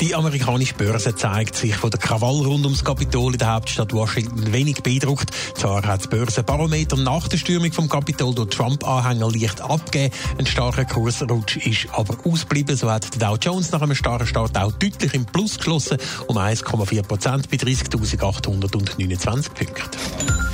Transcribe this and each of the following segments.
Die amerikanische Börse zeigt sich von der Krawall rund ums Kapitol in der Hauptstadt Washington wenig beeindruckt. Zwar hat das Börsenbarometer nach der Stürmung vom Kapitol durch Trump-Anhänger leicht abgegeben. Ein starker Kursrutsch ist aber ausgeblieben. So hat der Dow Jones nach einem starken Start auch deutlich im Plus geschlossen, um 1,4 Prozent bei 30.829 Punkten.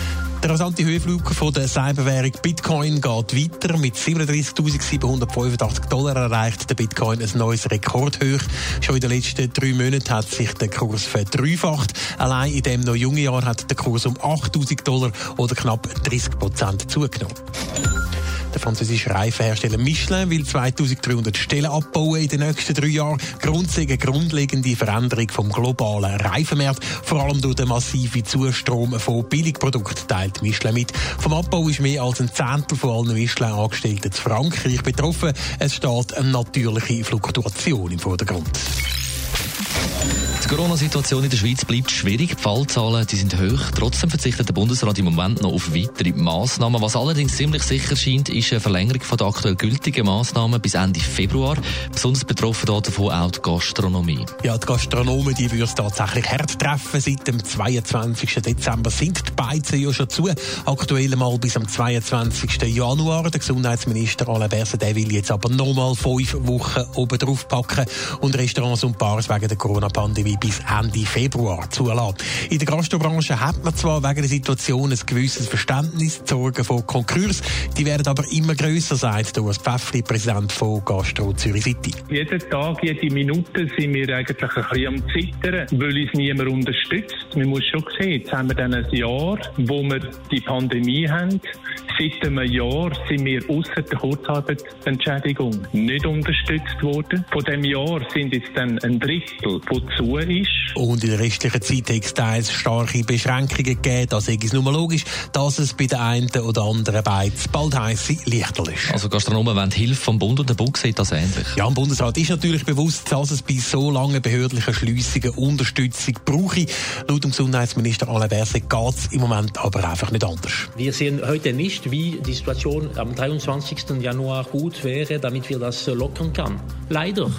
Der rasante Höhenflug von der Cyberwährung Bitcoin geht weiter. Mit 37.785 Dollar erreicht der Bitcoin ein neues Rekordhoch. Schon in den letzten drei Monaten hat sich der Kurs verdreifacht. Allein in dem noch jungen Jahr hat der Kurs um 8.000 Dollar oder knapp 30 Prozent zugenommen. Französische Reifenhersteller Michelin will 2300 Stellen abbauen in den nächsten drei Jahren. Grund eine grundlegende Veränderung vom globalen Reifenmarkt, vor allem durch den massiven Zustrom von Billigprodukten, teilt Michelin mit. Vom Abbau ist mehr als ein Zehntel von allen Michelin-Angestellten zu Frankreich betroffen. Es steht eine natürliche Fluktuation im Vordergrund. Die Corona-Situation in der Schweiz bleibt schwierig. Die Fallzahlen die sind hoch. Trotzdem verzichtet der Bundesrat im Moment noch auf weitere Massnahmen. Was allerdings ziemlich sicher scheint, ist eine Verlängerung der aktuell gültigen Massnahmen bis Ende Februar. Besonders betroffen davon auch die Gastronomie. Ja, die Gastronomen, die würden es tatsächlich hart treffen. Seit dem 22. Dezember sind die Beizen ja schon zu. Aktuell mal bis am 22. Januar. Der Gesundheitsminister Alain Berset, will jetzt aber nochmal fünf Wochen oben drauf packen und Restaurants und Bars wegen der Corona-Pandemie bis Ende Februar zulassen. In der Gastrobranche hat man zwar wegen der Situation ein gewisses Verständnis, die Sorgen von Konkurs, die werden aber immer grösser, sagt Urs Pfeffli, Präsident von Gastro Zürich City. Jeden Tag, jede Minute sind wir eigentlich ein bisschen am Zittern, weil uns niemand unterstützt. Man muss schon sehen, jetzt haben wir dann ein Jahr, wo wir die Pandemie haben. Seit einem Jahr sind wir außer der Kurzarbeitsentschädigung nicht unterstützt worden. Von dem Jahr sind jetzt dann ein Drittel, wo zu ist. Und in der restlichen Zeit hat es teils starke Beschränkungen gegeben. Da ist es nur logisch, dass es bei den einen oder anderen Beiz bald heisse Lichterl ist. Also Gastronomen wollen Hilfe vom Bund und der Bund sieht das ähnlich. Ja, im Bundesrat ist natürlich bewusst, dass es bei so langen behördlichen Schliessungen Unterstützung brauche. Laut dem Gesundheitsminister Alain Berset geht es im Moment aber einfach nicht anders. Wir sehen heute nicht, wie die Situation am 23. Januar gut wäre, damit wir das lockern können. Leider.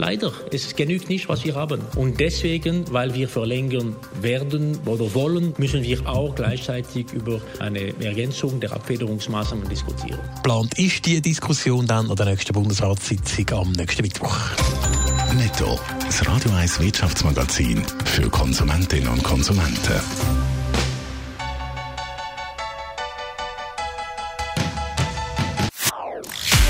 Leider, es genügt nicht, was wir haben. Und deswegen, weil wir verlängern werden oder wollen, müssen wir auch gleichzeitig über eine Ergänzung der Abfederungsmaßnahmen diskutieren. Plant ist die Diskussion dann an der nächsten Bundesratssitzung am nächsten Mittwoch. Netto. Das Radio 1 Wirtschaftsmagazin für Konsumentinnen und Konsumenten.